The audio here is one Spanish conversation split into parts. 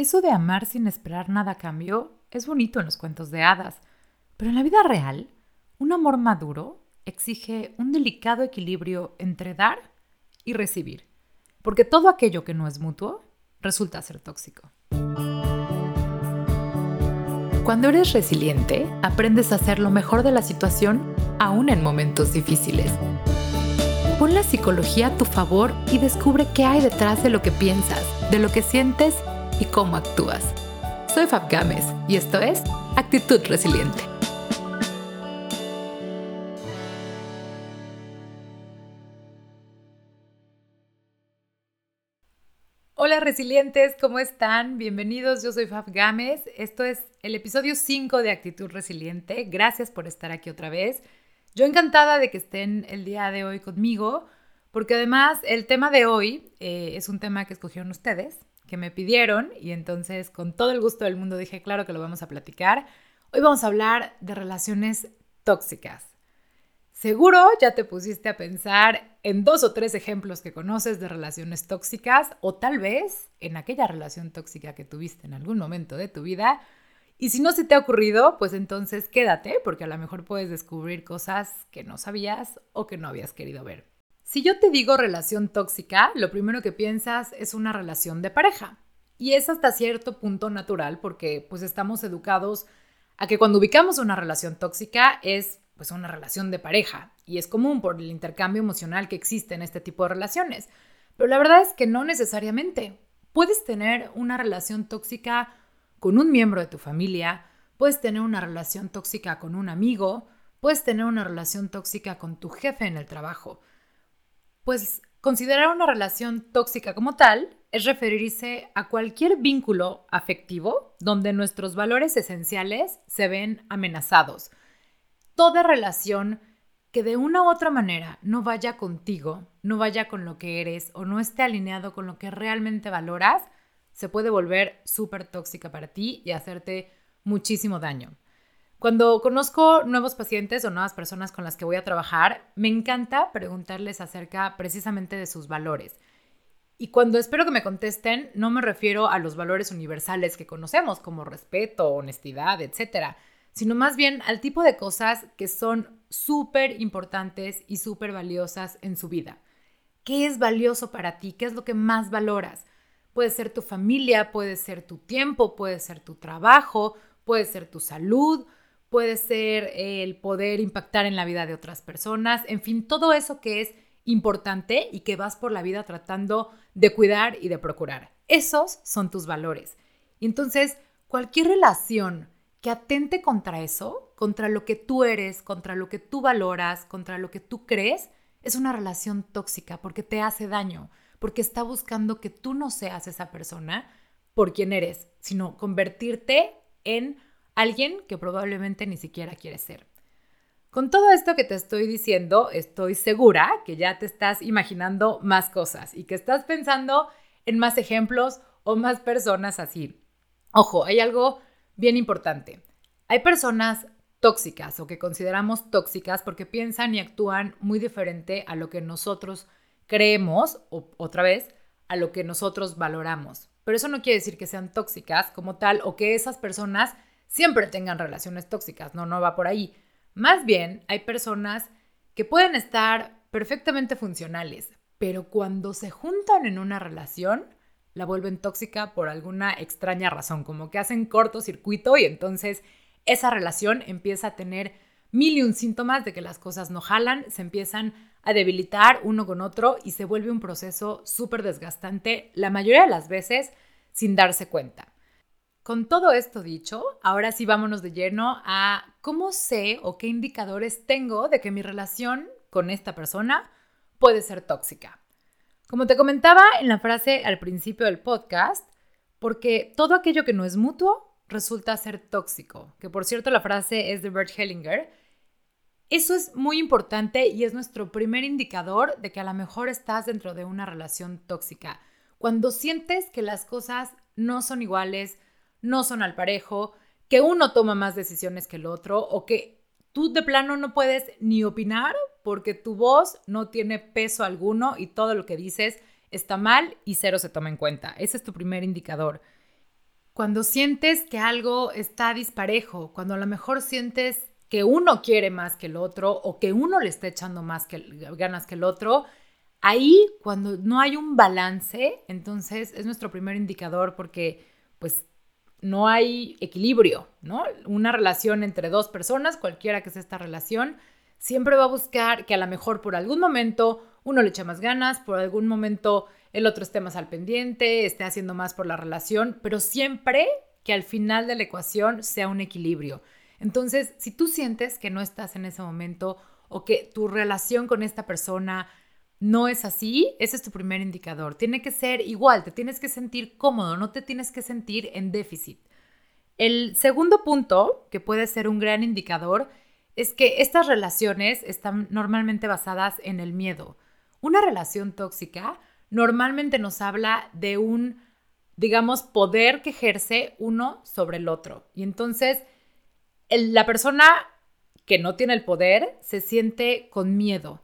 Eso de amar sin esperar nada a cambio es bonito en los cuentos de hadas, pero en la vida real, un amor maduro exige un delicado equilibrio entre dar y recibir, porque todo aquello que no es mutuo resulta ser tóxico. Cuando eres resiliente, aprendes a hacer lo mejor de la situación aún en momentos difíciles. Pon la psicología a tu favor y descubre qué hay detrás de lo que piensas, de lo que sientes y cómo actúas. Soy Fab Gámez y esto es Actitud Resiliente. Hola resilientes, ¿cómo están? Bienvenidos, yo soy Fab Gámez. Esto es el episodio 5 de Actitud Resiliente. Gracias por estar aquí otra vez. Yo encantada de que estén el día de hoy conmigo, porque además el tema de hoy eh, es un tema que escogieron ustedes que me pidieron y entonces con todo el gusto del mundo dije, claro que lo vamos a platicar. Hoy vamos a hablar de relaciones tóxicas. Seguro ya te pusiste a pensar en dos o tres ejemplos que conoces de relaciones tóxicas o tal vez en aquella relación tóxica que tuviste en algún momento de tu vida. Y si no se te ha ocurrido, pues entonces quédate porque a lo mejor puedes descubrir cosas que no sabías o que no habías querido ver. Si yo te digo relación tóxica, lo primero que piensas es una relación de pareja. Y es hasta cierto punto natural porque pues estamos educados a que cuando ubicamos una relación tóxica es pues una relación de pareja y es común por el intercambio emocional que existe en este tipo de relaciones. Pero la verdad es que no necesariamente. Puedes tener una relación tóxica con un miembro de tu familia, puedes tener una relación tóxica con un amigo, puedes tener una relación tóxica con tu jefe en el trabajo pues considerar una relación tóxica como tal es referirse a cualquier vínculo afectivo donde nuestros valores esenciales se ven amenazados. Toda relación que de una u otra manera no vaya contigo, no vaya con lo que eres o no esté alineado con lo que realmente valoras, se puede volver súper tóxica para ti y hacerte muchísimo daño. Cuando conozco nuevos pacientes o nuevas personas con las que voy a trabajar, me encanta preguntarles acerca precisamente de sus valores. Y cuando espero que me contesten, no me refiero a los valores universales que conocemos, como respeto, honestidad, etc., sino más bien al tipo de cosas que son súper importantes y súper valiosas en su vida. ¿Qué es valioso para ti? ¿Qué es lo que más valoras? Puede ser tu familia, puede ser tu tiempo, puede ser tu trabajo, puede ser tu salud, puede ser el poder impactar en la vida de otras personas, en fin, todo eso que es importante y que vas por la vida tratando de cuidar y de procurar. Esos son tus valores. Entonces, cualquier relación que atente contra eso, contra lo que tú eres, contra lo que tú valoras, contra lo que tú crees, es una relación tóxica porque te hace daño, porque está buscando que tú no seas esa persona por quien eres, sino convertirte en alguien que probablemente ni siquiera quieres ser. Con todo esto que te estoy diciendo, estoy segura que ya te estás imaginando más cosas y que estás pensando en más ejemplos o más personas así. Ojo, hay algo bien importante. Hay personas tóxicas o que consideramos tóxicas porque piensan y actúan muy diferente a lo que nosotros creemos o otra vez a lo que nosotros valoramos. Pero eso no quiere decir que sean tóxicas como tal o que esas personas siempre tengan relaciones tóxicas, no, no va por ahí. Más bien, hay personas que pueden estar perfectamente funcionales, pero cuando se juntan en una relación, la vuelven tóxica por alguna extraña razón, como que hacen cortocircuito y entonces esa relación empieza a tener mil y un síntomas de que las cosas no jalan, se empiezan a debilitar uno con otro y se vuelve un proceso súper desgastante, la mayoría de las veces sin darse cuenta. Con todo esto dicho, ahora sí vámonos de lleno a cómo sé o qué indicadores tengo de que mi relación con esta persona puede ser tóxica. Como te comentaba en la frase al principio del podcast, porque todo aquello que no es mutuo resulta ser tóxico, que por cierto la frase es de Bert Hellinger, eso es muy importante y es nuestro primer indicador de que a lo mejor estás dentro de una relación tóxica. Cuando sientes que las cosas no son iguales, no son al parejo, que uno toma más decisiones que el otro o que tú de plano no puedes ni opinar porque tu voz no tiene peso alguno y todo lo que dices está mal y cero se toma en cuenta. Ese es tu primer indicador. cuando sientes que algo está disparejo, cuando a lo mejor sientes que uno quiere más que el otro o que uno le está echando más que, ganas que el otro, ahí cuando no hay un balance, entonces es nuestro primer indicador porque pues no hay equilibrio, ¿no? Una relación entre dos personas, cualquiera que sea esta relación, siempre va a buscar que a lo mejor por algún momento uno le eche más ganas, por algún momento el otro esté más al pendiente, esté haciendo más por la relación, pero siempre que al final de la ecuación sea un equilibrio. Entonces, si tú sientes que no estás en ese momento o que tu relación con esta persona no es así, ese es tu primer indicador. Tiene que ser igual, te tienes que sentir cómodo, no te tienes que sentir en déficit. El segundo punto, que puede ser un gran indicador, es que estas relaciones están normalmente basadas en el miedo. Una relación tóxica normalmente nos habla de un, digamos, poder que ejerce uno sobre el otro. Y entonces la persona que no tiene el poder se siente con miedo,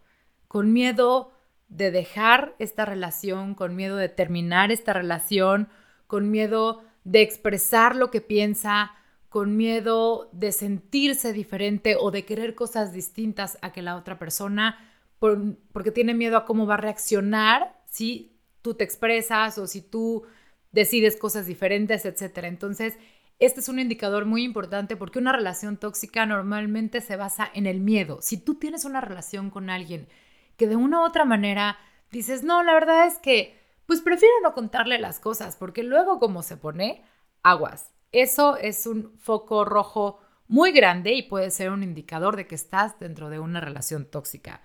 con miedo de dejar esta relación, con miedo de terminar esta relación, con miedo de expresar lo que piensa, con miedo de sentirse diferente o de querer cosas distintas a que la otra persona, porque tiene miedo a cómo va a reaccionar si tú te expresas o si tú decides cosas diferentes, etc. Entonces, este es un indicador muy importante porque una relación tóxica normalmente se basa en el miedo. Si tú tienes una relación con alguien que de una u otra manera dices, no, la verdad es que, pues prefiero no contarle las cosas porque luego como se pone, aguas. Eso es un foco rojo muy grande y puede ser un indicador de que estás dentro de una relación tóxica.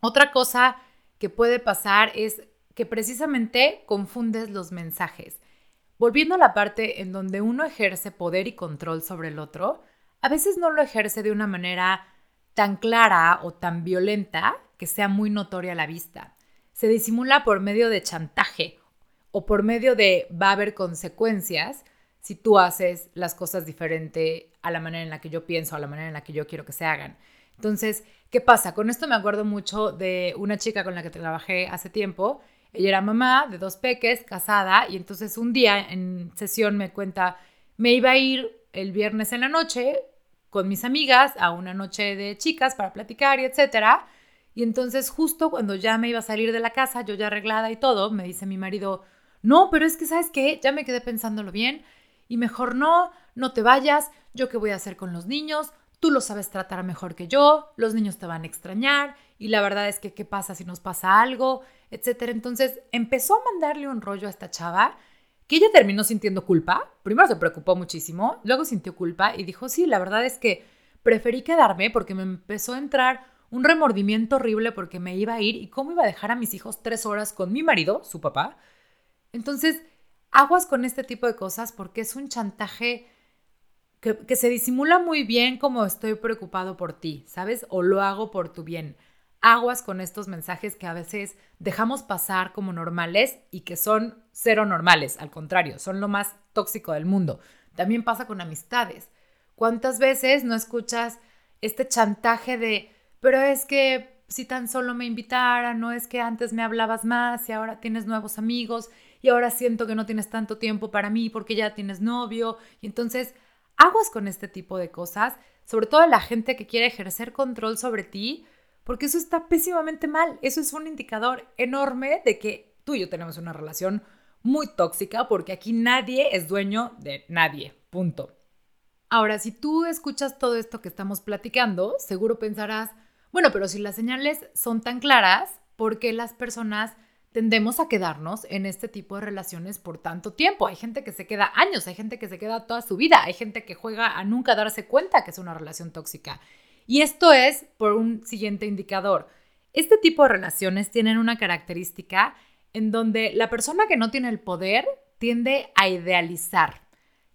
Otra cosa que puede pasar es que precisamente confundes los mensajes. Volviendo a la parte en donde uno ejerce poder y control sobre el otro, a veces no lo ejerce de una manera tan clara o tan violenta que sea muy notoria a la vista. Se disimula por medio de chantaje o por medio de va a haber consecuencias si tú haces las cosas diferente a la manera en la que yo pienso, a la manera en la que yo quiero que se hagan. Entonces, ¿qué pasa? Con esto me acuerdo mucho de una chica con la que trabajé hace tiempo ella era mamá de dos peques, casada, y entonces un día en sesión me cuenta, me iba a ir el viernes en la noche con mis amigas a una noche de chicas para platicar y etcétera. Y entonces justo cuando ya me iba a salir de la casa, yo ya arreglada y todo, me dice mi marido, no, pero es que sabes qué, ya me quedé pensándolo bien y mejor no, no te vayas, yo qué voy a hacer con los niños, tú lo sabes tratar mejor que yo, los niños te van a extrañar y la verdad es que qué pasa si nos pasa algo, etcétera. Entonces empezó a mandarle un rollo a esta chava que ella terminó sintiendo culpa. Primero se preocupó muchísimo, luego sintió culpa y dijo, sí, la verdad es que preferí quedarme porque me empezó a entrar un remordimiento horrible porque me iba a ir y cómo iba a dejar a mis hijos tres horas con mi marido, su papá. Entonces, aguas con este tipo de cosas porque es un chantaje que, se disimula muy bien como estoy preocupado por ti, ¿sabes? O lo hago por tu bien. Aguas con estos mensajes que a veces dejamos pasar como normales y que son cero normales, al contrario, son lo más tóxico del mundo. También pasa con amistades. ¿Cuántas veces no escuchas este chantaje de, pero es que si tan solo me invitara, no es que antes me hablabas más y ahora tienes nuevos amigos y ahora siento que no tienes tanto tiempo para mí porque ya tienes novio y entonces aguas con este tipo de cosas, sobre todo la gente que quiere ejercer control sobre ti, porque eso está pésimamente mal. Eso es un indicador enorme de que tú y yo tenemos una relación muy tóxica porque aquí nadie es dueño de nadie. Punto. Ahora, si tú escuchas todo esto que estamos platicando, seguro pensarás, bueno, pero si las señales son tan claras, ¿por qué las personas tendemos a quedarnos en este tipo de relaciones por tanto tiempo. Hay gente que se queda años, hay gente que se queda toda su vida, hay gente que juega a nunca darse cuenta que es una relación tóxica. Y esto es por un siguiente indicador. Este tipo de relaciones tienen una característica en donde la persona que no tiene el poder tiende a idealizar.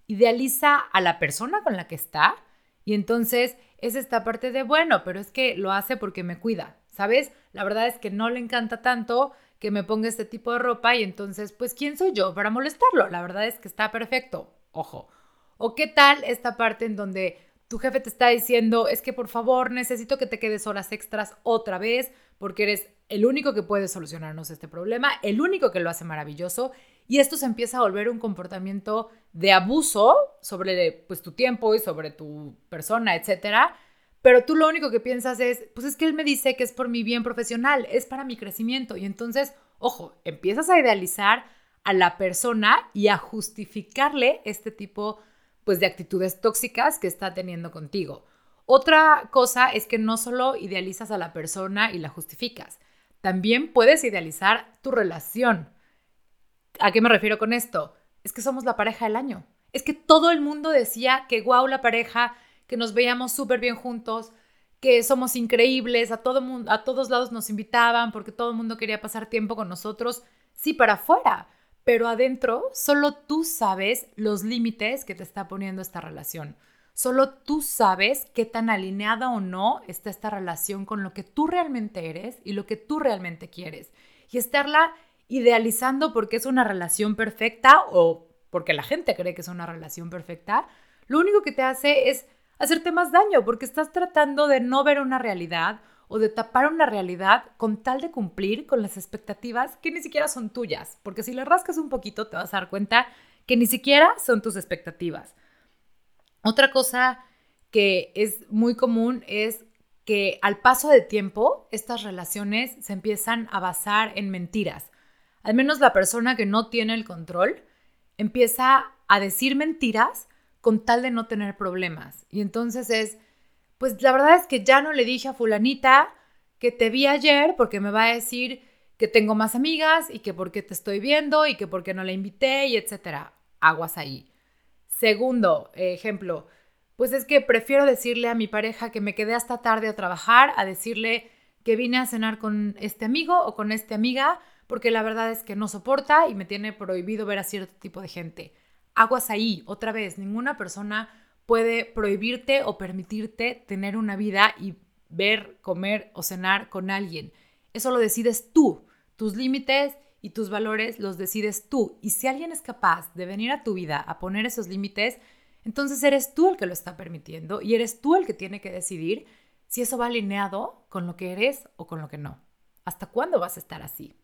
Idealiza a la persona con la que está y entonces es esta parte de, bueno, pero es que lo hace porque me cuida, ¿sabes? La verdad es que no le encanta tanto que me ponga este tipo de ropa y entonces, pues, ¿quién soy yo para molestarlo? La verdad es que está perfecto, ojo. ¿O qué tal esta parte en donde tu jefe te está diciendo, es que por favor necesito que te quedes horas extras otra vez porque eres el único que puede solucionarnos este problema, el único que lo hace maravilloso y esto se empieza a volver un comportamiento de abuso sobre pues, tu tiempo y sobre tu persona, etcétera. Pero tú lo único que piensas es, pues es que él me dice que es por mi bien profesional, es para mi crecimiento. Y entonces, ojo, empiezas a idealizar a la persona y a justificarle este tipo pues de actitudes tóxicas que está teniendo contigo. Otra cosa es que no solo idealizas a la persona y la justificas, también puedes idealizar tu relación. ¿A qué me refiero con esto? Es que somos la pareja del año. Es que todo el mundo decía que guau la pareja, que nos veíamos súper bien juntos, que somos increíbles, a, todo mundo, a todos lados nos invitaban porque todo el mundo quería pasar tiempo con nosotros. Sí, para afuera, pero adentro solo tú sabes los límites que te está poniendo esta relación. Solo tú sabes qué tan alineada o no está esta relación con lo que tú realmente eres y lo que tú realmente quieres. Y estarla idealizando porque es una relación perfecta o porque la gente cree que es una relación perfecta, lo único que te hace es hacerte más daño porque estás tratando de no ver una realidad o de tapar una realidad con tal de cumplir con las expectativas que ni siquiera son tuyas, porque si le rascas un poquito te vas a dar cuenta que ni siquiera son tus expectativas. Otra cosa que es muy común es que al paso del tiempo estas relaciones se empiezan a basar en mentiras. Al menos la persona que no tiene el control empieza a decir mentiras con tal de no tener problemas. Y entonces es, pues la verdad es que ya no le dije a fulanita que te vi ayer porque me va a decir que tengo más amigas y que porque te estoy viendo y que porque no la invité y etcétera. Aguas ahí. Segundo ejemplo, pues es que prefiero decirle a mi pareja que me quedé hasta tarde a trabajar a decirle que vine a cenar con este amigo o con esta amiga porque la verdad es que no soporta y me tiene prohibido ver a cierto tipo de gente. Aguas ahí, otra vez, ninguna persona puede prohibirte o permitirte tener una vida y ver, comer o cenar con alguien. Eso lo decides tú. Tus límites y tus valores los decides tú. Y si alguien es capaz de venir a tu vida a poner esos límites, entonces eres tú el que lo está permitiendo y eres tú el que tiene que decidir si eso va alineado con lo que eres o con lo que no. ¿Hasta cuándo vas a estar así?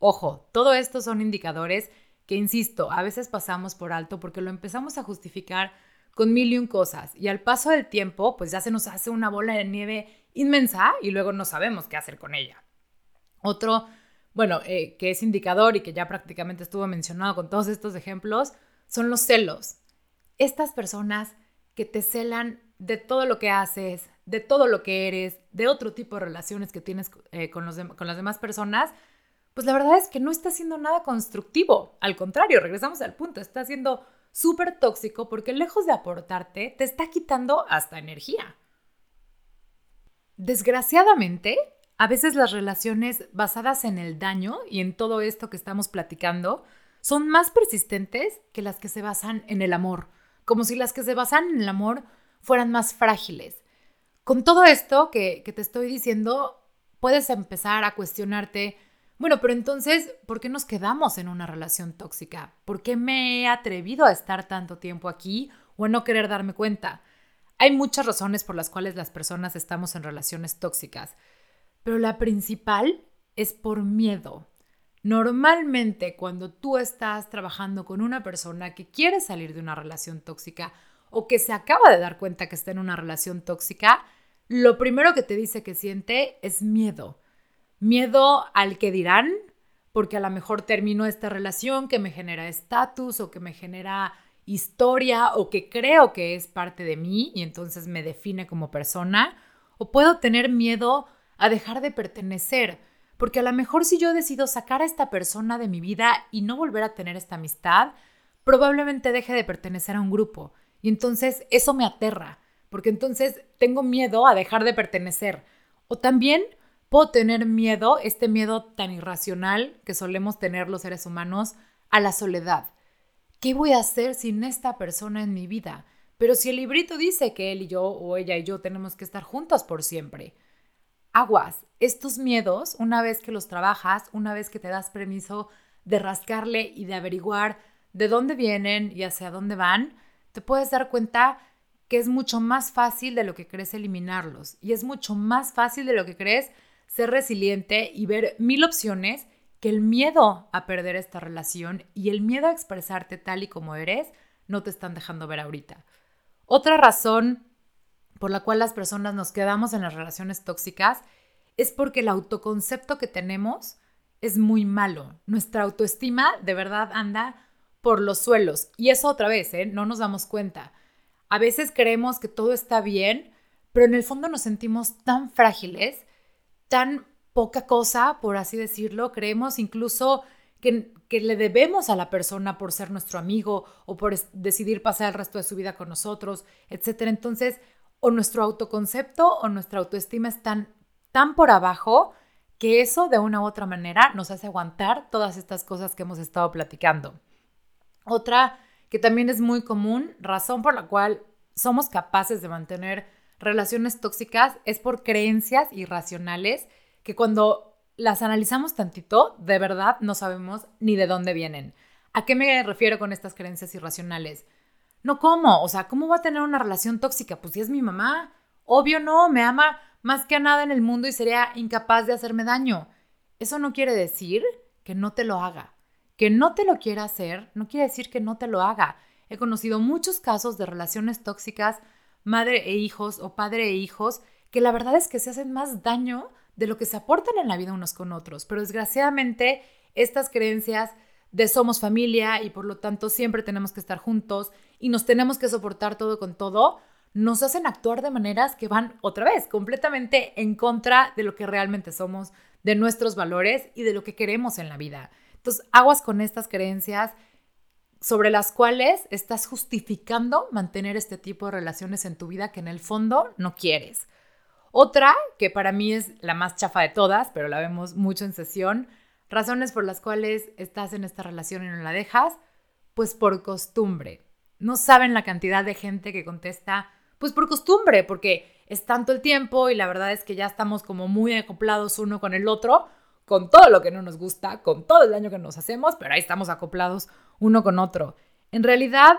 Ojo, todo esto son indicadores que, insisto, a veces pasamos por alto porque lo empezamos a justificar con mil y un cosas. Y al paso del tiempo, pues ya se nos hace una bola de nieve inmensa y luego no sabemos qué hacer con ella. Otro, bueno, eh, que es indicador y que ya prácticamente estuvo mencionado con todos estos ejemplos, son los celos. Estas personas que te celan de todo lo que haces, de todo lo que eres, de otro tipo de relaciones que tienes eh, con, los con las demás personas, pues la verdad es que no está haciendo nada constructivo. Al contrario, regresamos al punto, está siendo súper tóxico porque lejos de aportarte, te está quitando hasta energía. Desgraciadamente, a veces las relaciones basadas en el daño y en todo esto que estamos platicando son más persistentes que las que se basan en el amor, como si las que se basan en el amor fueran más frágiles. Con todo esto que, que te estoy diciendo, puedes empezar a cuestionarte bueno, pero entonces, ¿por qué nos quedamos en una relación tóxica? ¿Por qué me he atrevido a estar tanto tiempo aquí o a no querer darme cuenta? Hay muchas razones por las cuales las personas estamos en relaciones tóxicas, pero la principal es por miedo. Normalmente cuando tú estás trabajando con una persona que quiere salir de una relación tóxica o que se acaba de dar cuenta que está en una relación tóxica, lo primero que te dice que siente es miedo Miedo al que dirán, porque a lo mejor termino esta relación que me genera estatus o que me genera historia o que creo que es parte de mí y entonces me define como persona. O puedo tener miedo a dejar de pertenecer, porque a lo mejor si yo decido sacar a esta persona de mi vida y no volver a tener esta amistad, probablemente deje de pertenecer a un grupo. Y entonces eso me aterra, porque entonces tengo miedo a dejar de pertenecer. O también puedo tener miedo, este miedo tan irracional que solemos tener los seres humanos, a la soledad. ¿Qué voy a hacer sin esta persona en mi vida? Pero si el librito dice que él y yo o ella y yo tenemos que estar juntos por siempre. Aguas, estos miedos, una vez que los trabajas, una vez que te das permiso de rascarle y de averiguar de dónde vienen y hacia dónde van, te puedes dar cuenta que es mucho más fácil de lo que crees eliminarlos y es mucho más fácil de lo que crees ser resiliente y ver mil opciones que el miedo a perder esta relación y el miedo a expresarte tal y como eres no te están dejando ver ahorita. Otra razón por la cual las personas nos quedamos en las relaciones tóxicas es porque el autoconcepto que tenemos es muy malo. Nuestra autoestima de verdad anda por los suelos. Y eso otra vez, ¿eh? no nos damos cuenta. A veces creemos que todo está bien, pero en el fondo nos sentimos tan frágiles, tan poca cosa, por así decirlo. Creemos incluso que, que, le debemos a la persona por ser nuestro amigo o por decidir pasar el resto de su vida con nosotros, etc. Entonces, o nuestro autoconcepto o nuestra autoestima están tan por abajo que eso de una u otra manera nos hace aguantar todas estas cosas que hemos estado platicando. Otra que también es muy común, razón por la cual somos capaces de mantener relaciones tóxicas es por creencias irracionales que cuando las analizamos tantito, de verdad no sabemos ni de dónde vienen. ¿A qué me refiero con estas creencias irracionales? No, ¿cómo? O sea, ¿cómo va a tener una relación tóxica? Pues si es mi mamá. Obvio no, me ama más que a nada en el mundo y sería incapaz de hacerme daño. Eso no quiere decir que no te lo haga. Que no te lo quiera hacer no quiere decir que no te lo haga. He conocido muchos casos de relaciones tóxicas, madre e hijos o padre e hijos, que la verdad es que se hacen más daño de lo que se aportan en la vida unos con otros. Pero desgraciadamente estas creencias de somos familia y por lo tanto siempre tenemos que estar juntos y nos tenemos que soportar todo con todo, nos hacen actuar de maneras que van otra vez completamente en contra de lo que realmente somos, de nuestros valores y de lo que queremos en la vida. Entonces, aguas con estas creencias sobre las cuales estás justificando mantener este tipo de relaciones en tu vida que en el fondo no quieres. Otra, que para mí es la más chafa de todas, pero la vemos mucho en sesión, razones por las cuales estás en esta relación y no la dejas, pues por costumbre. No saben la cantidad de gente que contesta, pues por costumbre, porque es tanto el tiempo y la verdad es que ya estamos como muy acoplados uno con el otro, con todo lo que no nos gusta, con todo el daño que nos hacemos, pero ahí estamos acoplados uno con otro. En realidad,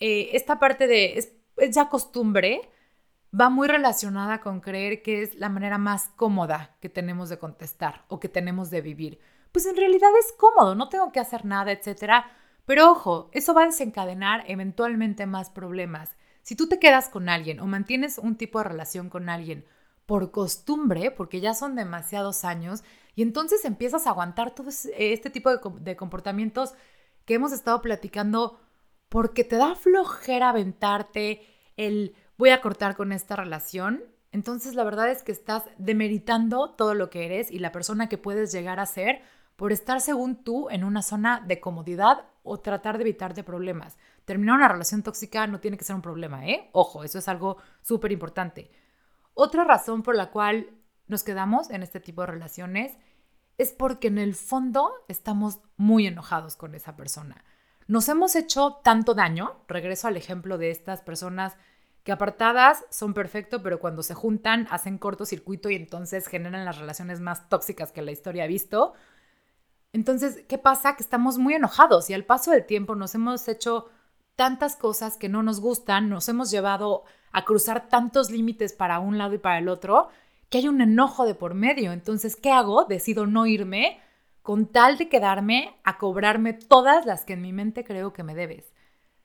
eh, esta parte de es, ya costumbre va muy relacionada con creer que es la manera más cómoda que tenemos de contestar o que tenemos de vivir. Pues en realidad es cómodo, no tengo que hacer nada, etcétera. Pero ojo, eso va a desencadenar eventualmente más problemas. Si tú te quedas con alguien o mantienes un tipo de relación con alguien por costumbre, porque ya son demasiados años, y entonces empiezas a aguantar todo este tipo de, comportamientos que hemos estado platicando porque te da flojera aventarte el voy a cortar con esta relación, entonces la verdad es que estás demeritando todo lo que eres y la persona que puedes llegar a ser por estar según tú en una zona de comodidad o tratar de evitarte problemas. Terminar una relación tóxica no tiene que ser un problema, ¿eh? Ojo, eso es algo súper importante. Otra razón por la cual nos quedamos en este tipo de relaciones es porque en el fondo estamos muy enojados con esa persona. Nos hemos hecho tanto daño, regreso al ejemplo de estas personas que apartadas son perfecto, pero cuando se juntan hacen cortocircuito y entonces generan las relaciones más tóxicas que la historia ha visto, entonces, ¿qué pasa? Que estamos muy enojados y al paso del tiempo nos hemos hecho tantas cosas que no nos gustan, nos hemos llevado a cruzar tantos límites para un lado y para el otro, que hay un enojo de por medio. Entonces, ¿qué hago? Decido no irme con tal de quedarme a cobrarme todas las que en mi mente creo que me debes.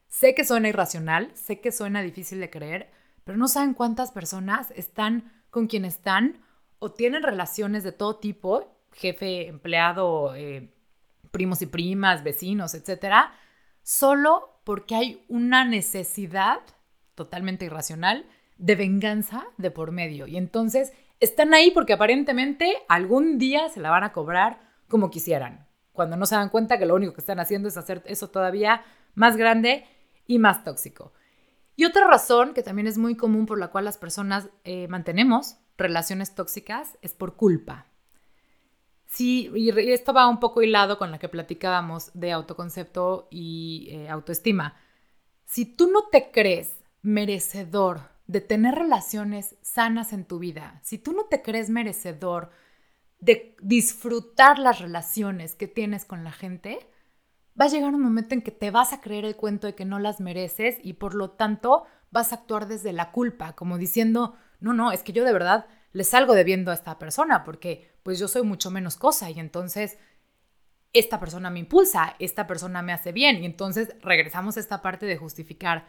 Sé que suena irracional, sé que suena difícil de creer, pero no saben cuántas personas están con quien están o tienen relaciones de todo tipo jefe, empleado, eh, primos y primas, vecinos, etcétera, solo porque hay una necesidad totalmente irracional de venganza de por medio. Y entonces están ahí porque aparentemente algún día se la van a cobrar como quisieran, cuando no se dan cuenta que lo único que están haciendo es hacer eso todavía más grande y más tóxico. Y otra razón que también es muy común por la cual las personas eh, mantenemos relaciones tóxicas es por culpa. Sí, y esto va un poco hilado con la que platicábamos de autoconcepto y eh, autoestima. Si tú no te crees merecedor de tener relaciones sanas en tu vida, si tú no te crees merecedor de disfrutar las relaciones que tienes con la gente, va a llegar un momento en que te vas a creer el cuento de que no las mereces y por lo tanto vas a actuar desde la culpa, como diciendo, no, no, es que yo de verdad le salgo debiendo a esta persona porque pues yo soy mucho menos cosa y entonces esta persona me impulsa, esta persona me hace bien. Y entonces regresamos a esta parte de justificar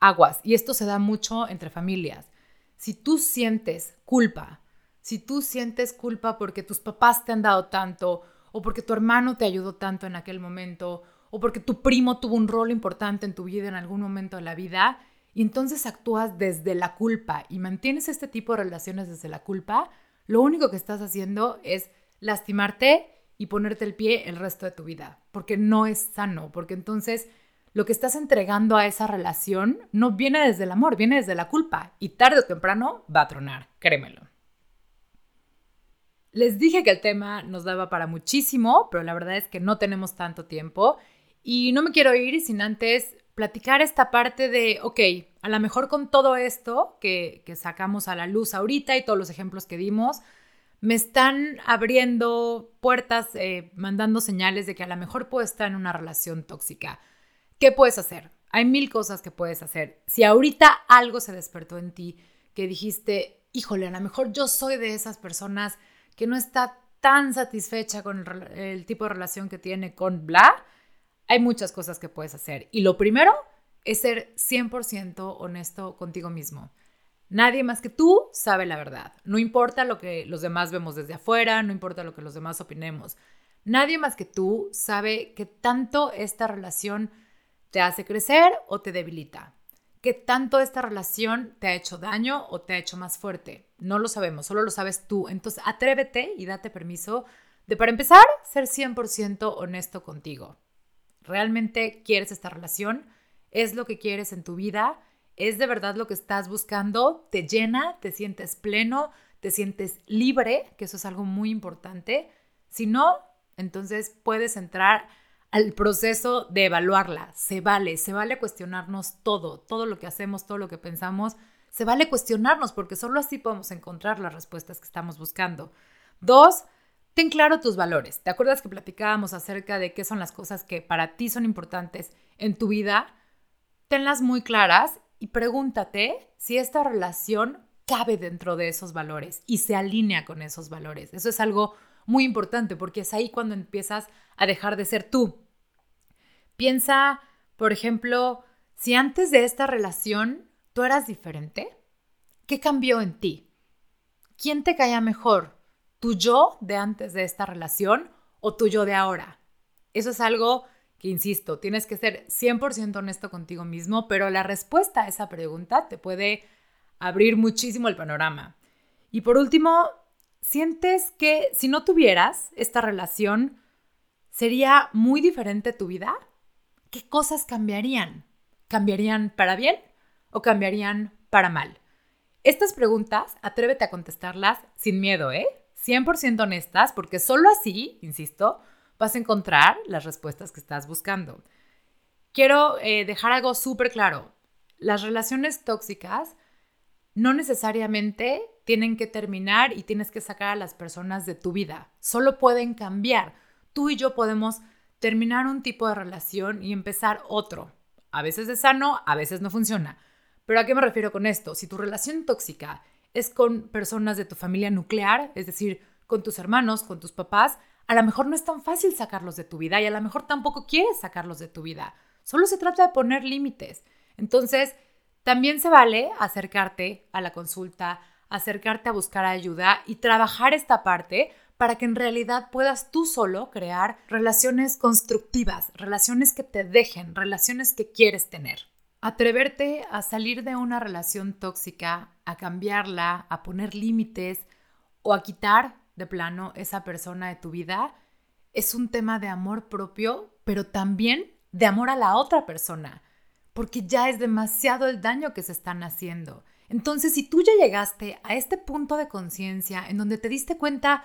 aguas. Y esto se da mucho entre familias. Si tú sientes culpa, si tú sientes culpa porque tus papás te han dado tanto, o porque tu hermano te ayudó tanto en aquel momento, o porque tu primo tuvo un rol importante en tu vida en algún momento de la vida, y entonces actúas desde la culpa y mantienes este tipo de relaciones desde la culpa, lo único que estás haciendo es lastimarte y ponerte el pie el resto de tu vida, porque no es sano, porque entonces lo que estás entregando a esa relación no viene desde el amor, viene desde la culpa y tarde o temprano va a tronar, créemelo. Les dije que el tema nos daba para muchísimo, pero la verdad es que no tenemos tanto tiempo y no me quiero ir sin antes platicar esta parte de, ok, a lo mejor con todo esto que, que sacamos a la luz ahorita y todos los ejemplos que dimos, me están abriendo puertas, eh, mandando señales de que a lo mejor puedo estar en una relación tóxica. ¿Qué puedes hacer? Hay mil cosas que puedes hacer. Si ahorita algo se despertó en ti, que dijiste, híjole, a lo mejor yo soy de esas personas que no está tan satisfecha con el, el tipo de relación que tiene con bla, hay muchas cosas que puedes hacer. Y lo primero es ser 100% honesto contigo mismo. Nadie más que tú sabe la verdad. No importa lo que los demás vemos desde afuera, no importa lo que los demás opinemos. Nadie más que tú sabe que tanto esta relación te hace crecer o te debilita. Que tanto esta relación te ha hecho daño o te ha hecho más fuerte. No lo sabemos, solo lo sabes tú. Entonces atrévete y date permiso de, para empezar, ser 100% honesto contigo. ¿Realmente quieres esta relación? ¿Es lo que quieres en tu vida? ¿Es de verdad lo que estás buscando? ¿Te llena? ¿Te sientes pleno? ¿Te sientes libre? Que eso es algo muy importante. Si no, entonces puedes entrar al proceso de evaluarla. Se vale, se vale cuestionarnos todo, todo lo que hacemos, todo lo que pensamos. Se vale cuestionarnos porque solo así podemos encontrar las respuestas que estamos buscando. Dos, ten claro tus valores. ¿Te acuerdas que platicábamos acerca de qué son las cosas que para ti son importantes en tu vida? Tenlas muy claras y pregúntate si esta relación cabe dentro de esos valores y se alinea con esos valores. Eso es algo muy importante porque es ahí cuando empiezas a dejar de ser tú. Piensa, por ejemplo, si antes de esta relación tú eras diferente, ¿qué cambió en ti? ¿Quién te caía mejor? ¿Tu yo de antes de esta relación o tu yo de ahora? Eso es algo insisto, tienes que ser 100% honesto contigo mismo, pero la respuesta a esa pregunta te puede abrir muchísimo el panorama. Y por último, ¿sientes que si no tuvieras esta relación, sería muy diferente tu vida? ¿Qué cosas cambiarían? ¿Cambiarían para bien o cambiarían para mal? Estas preguntas, atrévete a contestarlas sin miedo, ¿eh? 100% honestas, porque solo así, insisto, vas a encontrar las respuestas que estás buscando. Quiero eh, dejar algo súper claro. Las relaciones tóxicas no necesariamente tienen que terminar y tienes que sacar a las personas de tu vida. Solo pueden cambiar. Tú y yo podemos terminar un tipo de relación y empezar otro. A veces es sano, a veces no funciona. Pero ¿a qué me refiero con esto? Si tu relación tóxica es con personas de tu familia nuclear, es decir, con tus hermanos, con tus papás, a lo mejor no es tan fácil sacarlos de tu vida y a lo mejor tampoco quieres sacarlos de tu vida. Solo se trata de poner límites. Entonces, también se vale acercarte a la consulta, acercarte a buscar ayuda y trabajar esta parte para que en realidad puedas tú solo crear relaciones constructivas, relaciones que te dejen, relaciones que quieres tener. Atreverte a salir de una relación tóxica, a cambiarla, a poner límites o a quitar de plano esa persona de tu vida, es un tema de amor propio, pero también de amor a la otra persona, porque ya es demasiado el daño que se están haciendo. Entonces, si tú ya llegaste a este punto de conciencia en donde te diste cuenta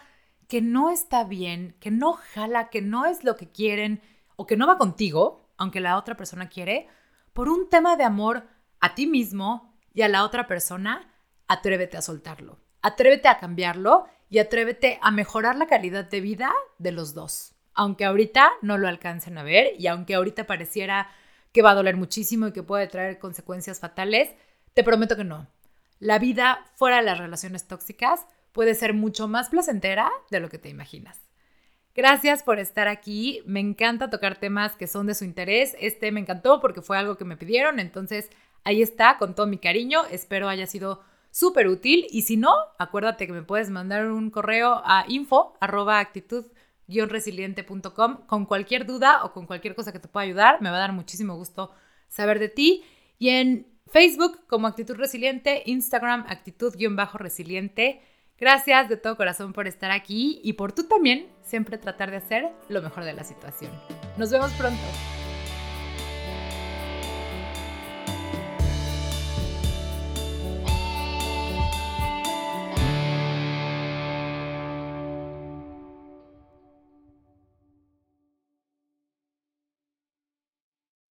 que no está bien, que no jala, que no es lo que quieren o que no va contigo, aunque la otra persona quiere, por un tema de amor a ti mismo y a la otra persona, atrévete a soltarlo, atrévete a cambiarlo y atrévete a mejorar la calidad de vida de los dos. Aunque ahorita no lo alcancen a ver y aunque ahorita pareciera que va a doler muchísimo y que puede traer consecuencias fatales, te prometo que no. La vida fuera de las relaciones tóxicas puede ser mucho más placentera de lo que te imaginas. Gracias por estar aquí. Me encanta tocar temas que son de su interés. Este me encantó porque fue algo que me pidieron. Entonces, ahí está, con todo mi cariño. Espero haya sido súper útil. Y si no, acuérdate que me puedes mandar un correo a info actitud resiliente.com con cualquier duda o con cualquier cosa que te pueda ayudar. Me va a dar muchísimo gusto saber de ti. Y en Facebook como Actitud Resiliente, Instagram Actitud-Resiliente. Gracias de todo corazón por estar aquí y por tú también siempre tratar de hacer lo mejor de la situación. Nos vemos pronto.